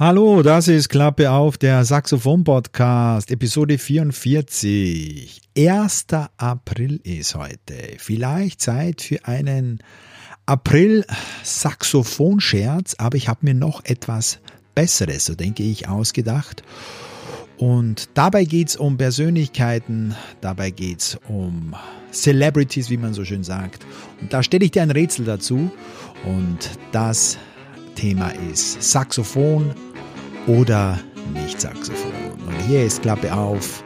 Hallo, das ist Klappe auf, der Saxophon-Podcast, Episode 44. 1. April ist heute. Vielleicht Zeit für einen April-Saxophon-Scherz, aber ich habe mir noch etwas Besseres, so denke ich, ausgedacht. Und dabei geht es um Persönlichkeiten, dabei geht es um Celebrities, wie man so schön sagt. Und da stelle ich dir ein Rätsel dazu. Und das Thema ist Saxophon oder nicht Saxophon. Und hier ist Klappe auf,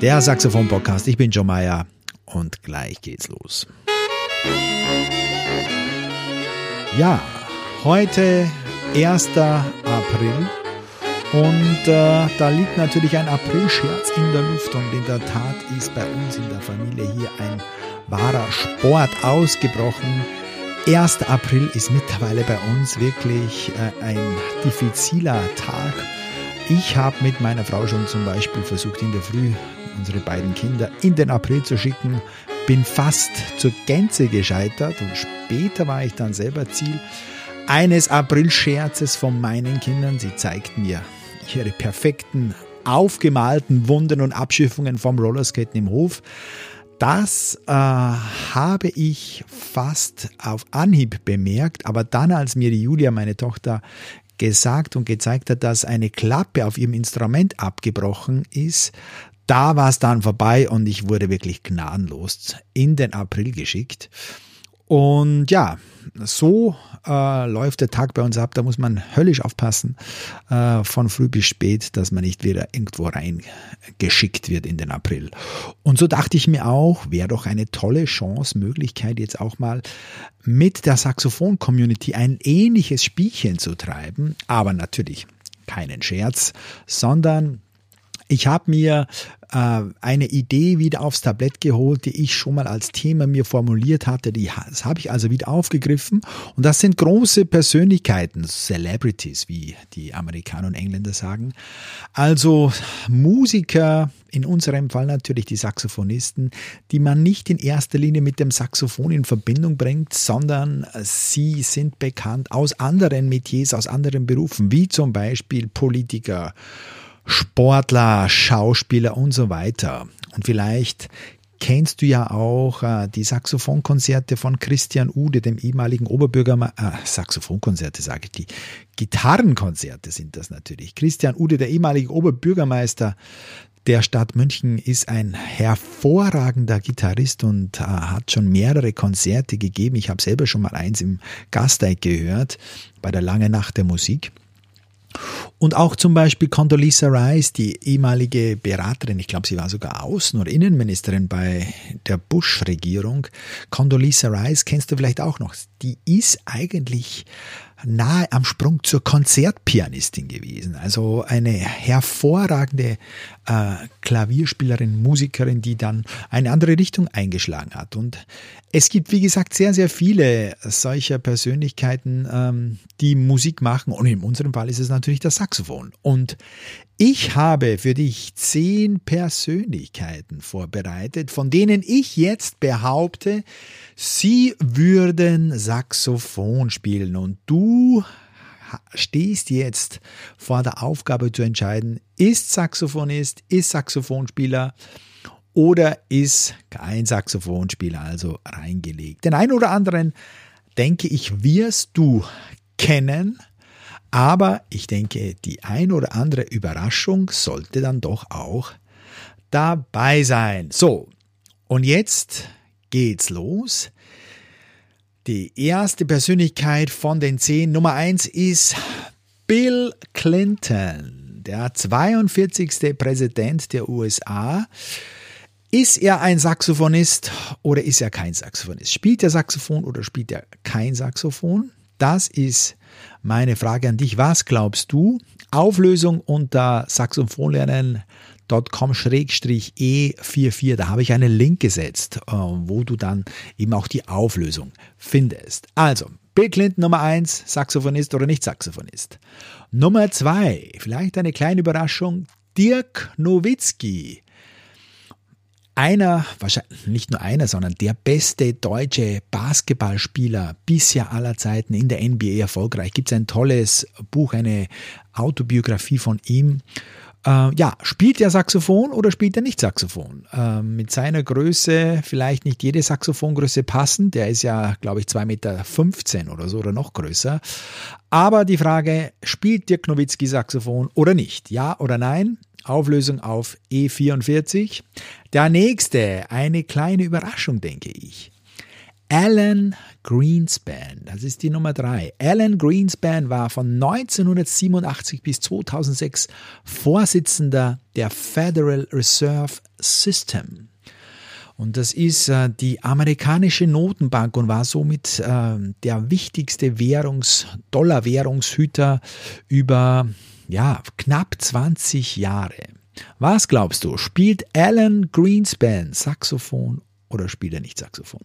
der Saxophon-Podcast. Ich bin Joe Meyer und gleich geht's los. Ja, heute 1. April und äh, da liegt natürlich ein Aprilscherz in der Luft und in der Tat ist bei uns in der Familie hier ein wahrer Sport ausgebrochen. 1. April ist mittlerweile bei uns wirklich äh, ein diffiziler Tag. Ich habe mit meiner Frau schon zum Beispiel versucht, in der Früh unsere beiden Kinder in den April zu schicken, bin fast zur Gänze gescheitert und später war ich dann selber Ziel eines Aprilscherzes von meinen Kindern. Sie zeigten mir ihre perfekten, aufgemalten Wunden und Abschiffungen vom Rollerskaten im Hof. Das äh, habe ich fast auf Anhieb bemerkt, aber dann, als mir die Julia, meine Tochter, gesagt und gezeigt hat, dass eine Klappe auf ihrem Instrument abgebrochen ist, da war es dann vorbei und ich wurde wirklich gnadenlos in den April geschickt. Und ja, so äh, läuft der Tag bei uns ab. Da muss man höllisch aufpassen, äh, von früh bis spät, dass man nicht wieder irgendwo reingeschickt wird in den April. Und so dachte ich mir auch, wäre doch eine tolle Chance, Möglichkeit, jetzt auch mal mit der Saxophon-Community ein ähnliches Spielchen zu treiben. Aber natürlich keinen Scherz, sondern ich habe mir äh, eine Idee wieder aufs Tablett geholt, die ich schon mal als Thema mir formuliert hatte. Die, das habe ich also wieder aufgegriffen. Und das sind große Persönlichkeiten, Celebrities, wie die Amerikaner und Engländer sagen. Also Musiker, in unserem Fall natürlich die Saxophonisten, die man nicht in erster Linie mit dem Saxophon in Verbindung bringt, sondern sie sind bekannt aus anderen Metiers, aus anderen Berufen, wie zum Beispiel Politiker Sportler, Schauspieler und so weiter. Und vielleicht kennst du ja auch äh, die Saxophonkonzerte von Christian Ude, dem ehemaligen Oberbürgermeister, äh, Saxophonkonzerte sage ich, die Gitarrenkonzerte sind das natürlich. Christian Ude, der ehemalige Oberbürgermeister der Stadt München, ist ein hervorragender Gitarrist und äh, hat schon mehrere Konzerte gegeben. Ich habe selber schon mal eins im Gasteig gehört, bei der Lange Nacht der Musik. Und auch zum Beispiel Condoleezza Rice, die ehemalige Beraterin, ich glaube, sie war sogar Außen- oder Innenministerin bei der Bush-Regierung. Condoleezza Rice kennst du vielleicht auch noch. Die ist eigentlich nahe am Sprung zur Konzertpianistin gewesen. Also eine hervorragende äh, Klavierspielerin, Musikerin, die dann eine andere Richtung eingeschlagen hat. Und es gibt, wie gesagt, sehr, sehr viele solcher Persönlichkeiten, ähm, die Musik machen. Und in unserem Fall ist es natürlich das Saxophon. Und ich habe für dich zehn Persönlichkeiten vorbereitet, von denen ich jetzt behaupte, sie würden Saxophon spielen. Und du stehst jetzt vor der Aufgabe zu entscheiden, ist Saxophonist, ist Saxophonspieler oder ist kein Saxophonspieler, also reingelegt. Den einen oder anderen, denke ich, wirst du kennen aber ich denke, die ein oder andere Überraschung sollte dann doch auch dabei sein. So, und jetzt geht's los. Die erste Persönlichkeit von den zehn, Nummer eins ist Bill Clinton, der 42. Präsident der USA. Ist er ein Saxophonist oder ist er kein Saxophonist? Spielt er Saxophon oder spielt er kein Saxophon? Das ist meine Frage an dich. Was glaubst du? Auflösung unter saxophonlernen.com-e44. Da habe ich einen Link gesetzt, äh, wo du dann eben auch die Auflösung findest. Also, Bill Clinton Nummer 1, Saxophonist oder nicht Saxophonist. Nummer 2, vielleicht eine kleine Überraschung, Dirk Nowitzki einer, wahrscheinlich nicht nur einer, sondern der beste deutsche Basketballspieler bisher aller Zeiten in der NBA erfolgreich. Gibt es ein tolles Buch, eine Autobiografie von ihm. Äh, ja, spielt er Saxophon oder spielt er nicht Saxophon? Äh, mit seiner Größe vielleicht nicht jede Saxophongröße passend. Der ist ja, glaube ich, 2,15 Meter oder so oder noch größer. Aber die Frage, spielt Dirk Nowitzki Saxophon oder nicht? Ja oder nein? Auflösung auf E44. Der nächste, eine kleine Überraschung, denke ich. Alan Greenspan, das ist die Nummer drei. Alan Greenspan war von 1987 bis 2006 Vorsitzender der Federal Reserve System. Und das ist äh, die amerikanische Notenbank und war somit äh, der wichtigste Währungs-, Dollar-Währungshüter über ja, knapp 20 Jahre. Was glaubst du, spielt Alan Greenspan Saxophon oder spielt er nicht Saxophon?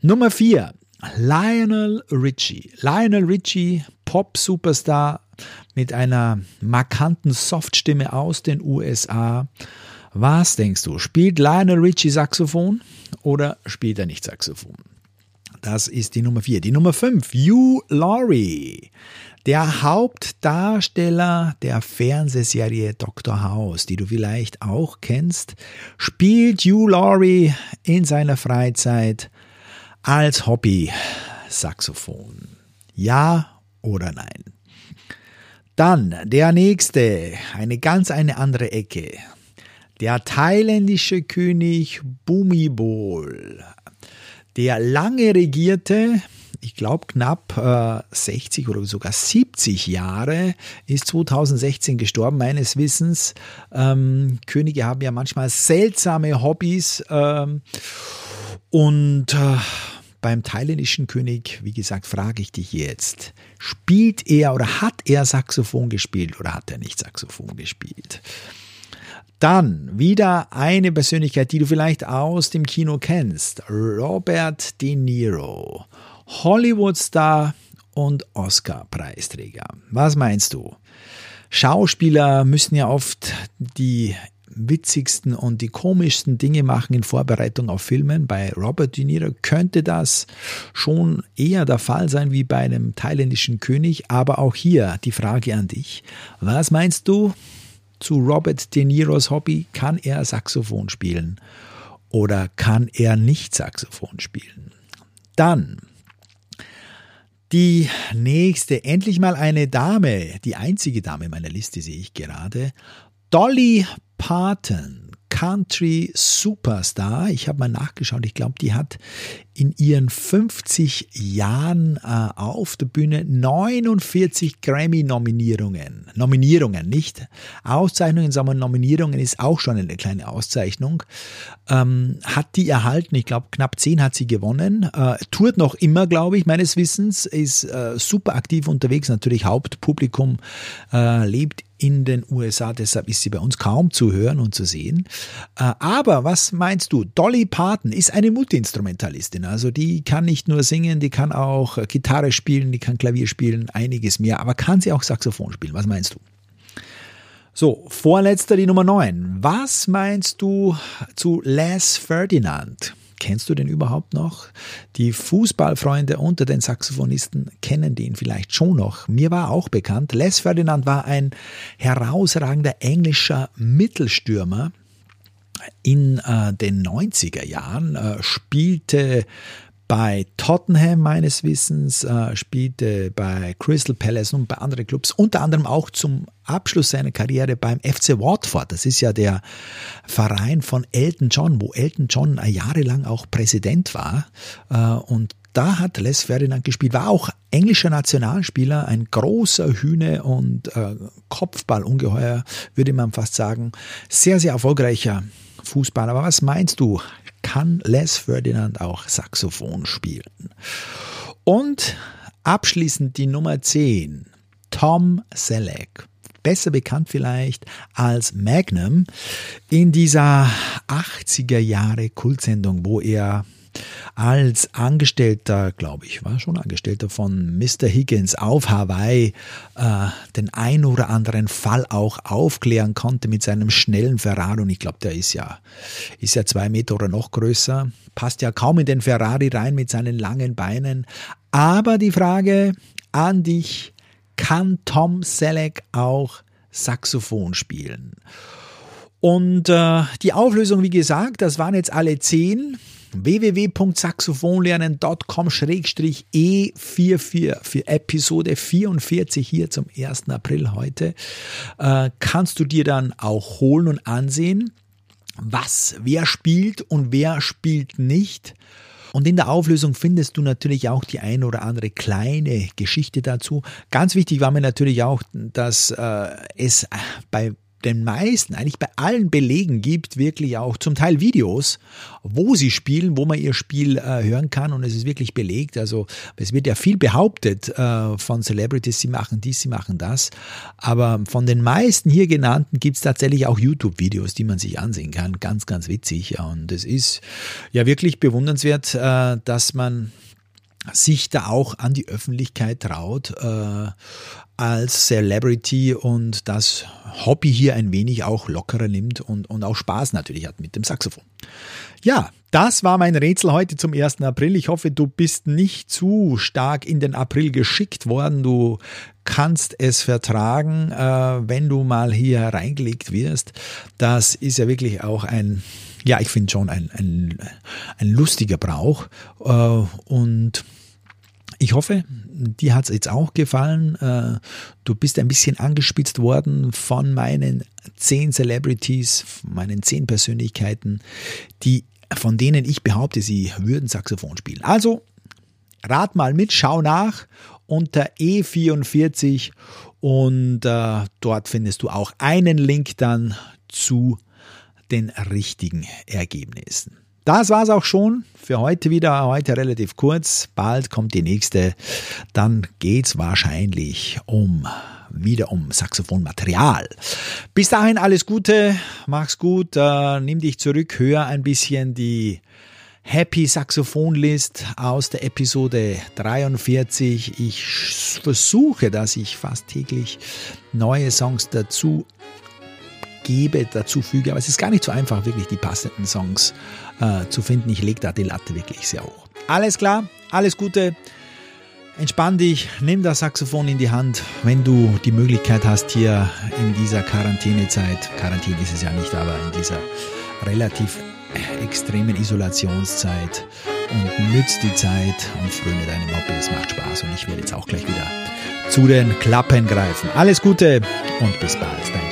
Nummer 4. Lionel Richie. Lionel Richie, Pop-Superstar mit einer markanten Softstimme aus den USA. Was denkst du? Spielt Lionel Richie Saxophon oder spielt er nicht Saxophon? Das ist die Nummer 4. Die Nummer 5. Hugh Laurie. Der Hauptdarsteller der Fernsehserie Dr. House, die du vielleicht auch kennst, spielt Hugh Laurie in seiner Freizeit als Hobby Saxophon. Ja oder nein? Dann der nächste, eine ganz eine andere Ecke. Der thailändische König Bhumibol, der lange regierte, ich glaube knapp äh, 60 oder sogar 70 Jahre, ist 2016 gestorben, meines Wissens. Ähm, Könige haben ja manchmal seltsame Hobbys. Ähm, und äh, beim thailändischen König, wie gesagt, frage ich dich jetzt, spielt er oder hat er Saxophon gespielt oder hat er nicht Saxophon gespielt? Dann wieder eine Persönlichkeit, die du vielleicht aus dem Kino kennst. Robert De Niro. Hollywood-Star und Oscar-Preisträger. Was meinst du? Schauspieler müssen ja oft die witzigsten und die komischsten Dinge machen in Vorbereitung auf Filmen. Bei Robert De Niro könnte das schon eher der Fall sein wie bei einem thailändischen König. Aber auch hier die Frage an dich. Was meinst du zu Robert De Niros Hobby? Kann er Saxophon spielen oder kann er nicht Saxophon spielen? Dann die nächste, endlich mal eine Dame, die einzige Dame meiner Liste sehe ich gerade. Dolly Parton. Country Superstar. Ich habe mal nachgeschaut. Ich glaube, die hat in ihren 50 Jahren äh, auf der Bühne 49 Grammy-Nominierungen. Nominierungen, nicht Auszeichnungen, sondern Nominierungen ist auch schon eine kleine Auszeichnung. Ähm, hat die erhalten, ich glaube, knapp 10 hat sie gewonnen. Äh, tourt noch immer, glaube ich, meines Wissens, ist äh, super aktiv unterwegs. Natürlich Hauptpublikum äh, lebt in den USA, deshalb ist sie bei uns kaum zu hören und zu sehen. Äh, aber was meinst du? Dolly Parton ist eine Multiinstrumentalistin. Also die kann nicht nur singen, die kann auch Gitarre spielen, die kann Klavier spielen, einiges mehr. Aber kann sie auch Saxophon spielen? Was meinst du? So, vorletzter die Nummer 9. Was meinst du zu Les Ferdinand? Kennst du den überhaupt noch? Die Fußballfreunde unter den Saxophonisten kennen den vielleicht schon noch. Mir war auch bekannt, Les Ferdinand war ein herausragender englischer Mittelstürmer in äh, den 90er Jahren, äh, spielte bei Tottenham meines Wissens, äh, spielte bei Crystal Palace und bei anderen Clubs, unter anderem auch zum Abschluss seiner Karriere beim FC Watford. Das ist ja der Verein von Elton John, wo Elton John jahrelang auch Präsident war. Äh, und da hat Les Ferdinand gespielt, war auch englischer Nationalspieler, ein großer Hühne und äh, Kopfballungeheuer, würde man fast sagen. Sehr, sehr erfolgreicher Fußballer. Aber was meinst du? Kann Les Ferdinand auch Saxophon spielen. Und abschließend die Nummer 10, Tom Selleck besser bekannt vielleicht als Magnum, in dieser 80er Jahre Kultsendung, wo er als Angestellter, glaube ich, war schon Angestellter von Mr. Higgins auf Hawaii äh, den ein oder anderen Fall auch aufklären konnte mit seinem schnellen Ferrari. Und ich glaube, der ist ja, ist ja zwei Meter oder noch größer, passt ja kaum in den Ferrari rein mit seinen langen Beinen. Aber die Frage an dich, kann Tom Selleck auch Saxophon spielen? Und äh, die Auflösung, wie gesagt, das waren jetzt alle zehn www.saxophonlernen.com-e44 für Episode 44 hier zum 1. April heute. Äh, kannst du dir dann auch holen und ansehen, was wer spielt und wer spielt nicht. Und in der Auflösung findest du natürlich auch die ein oder andere kleine Geschichte dazu. Ganz wichtig war mir natürlich auch, dass äh, es bei den meisten, eigentlich bei allen Belegen gibt wirklich auch zum Teil Videos, wo sie spielen, wo man ihr Spiel äh, hören kann und es ist wirklich belegt. Also es wird ja viel behauptet äh, von Celebrities, sie machen dies, sie machen das. Aber von den meisten hier genannten gibt es tatsächlich auch YouTube-Videos, die man sich ansehen kann. Ganz, ganz witzig. Und es ist ja wirklich bewundernswert, äh, dass man sich da auch an die Öffentlichkeit traut äh, als Celebrity und das Hobby hier ein wenig auch lockerer nimmt und, und auch Spaß natürlich hat mit dem Saxophon. Ja, das war mein Rätsel heute zum 1. April. Ich hoffe, du bist nicht zu stark in den April geschickt worden. Du kannst es vertragen, äh, wenn du mal hier reingelegt wirst. Das ist ja wirklich auch ein, ja, ich finde schon ein, ein, ein lustiger Brauch. Äh, und ich hoffe, dir hat es jetzt auch gefallen. Äh, du bist ein bisschen angespitzt worden von meinen zehn Celebrities, meinen zehn Persönlichkeiten, die, von denen ich behaupte, sie würden Saxophon spielen. Also, rat mal mit, schau nach unter E44 und äh, dort findest du auch einen Link dann zu den richtigen Ergebnissen. Das war's auch schon für heute wieder. Heute relativ kurz. Bald kommt die nächste. Dann geht's wahrscheinlich um wieder um Saxophonmaterial. Bis dahin alles Gute, mach's gut, äh, nimm dich zurück, hör ein bisschen die Happy Saxophon List aus der Episode 43. Ich versuche, dass ich fast täglich neue Songs dazu gebe, dazu füge, aber es ist gar nicht so einfach, wirklich die passenden Songs äh, zu finden. Ich lege da die Latte wirklich sehr hoch. Alles klar, alles Gute. Entspann dich, nimm das Saxophon in die Hand, wenn du die Möglichkeit hast, hier in dieser Quarantänezeit, Quarantäne ist es ja nicht, aber in dieser relativ extremen Isolationszeit und nützt die Zeit und fröne deinem Hobby, es macht Spaß und ich werde jetzt auch gleich wieder zu den Klappen greifen. Alles Gute und bis bald, dein.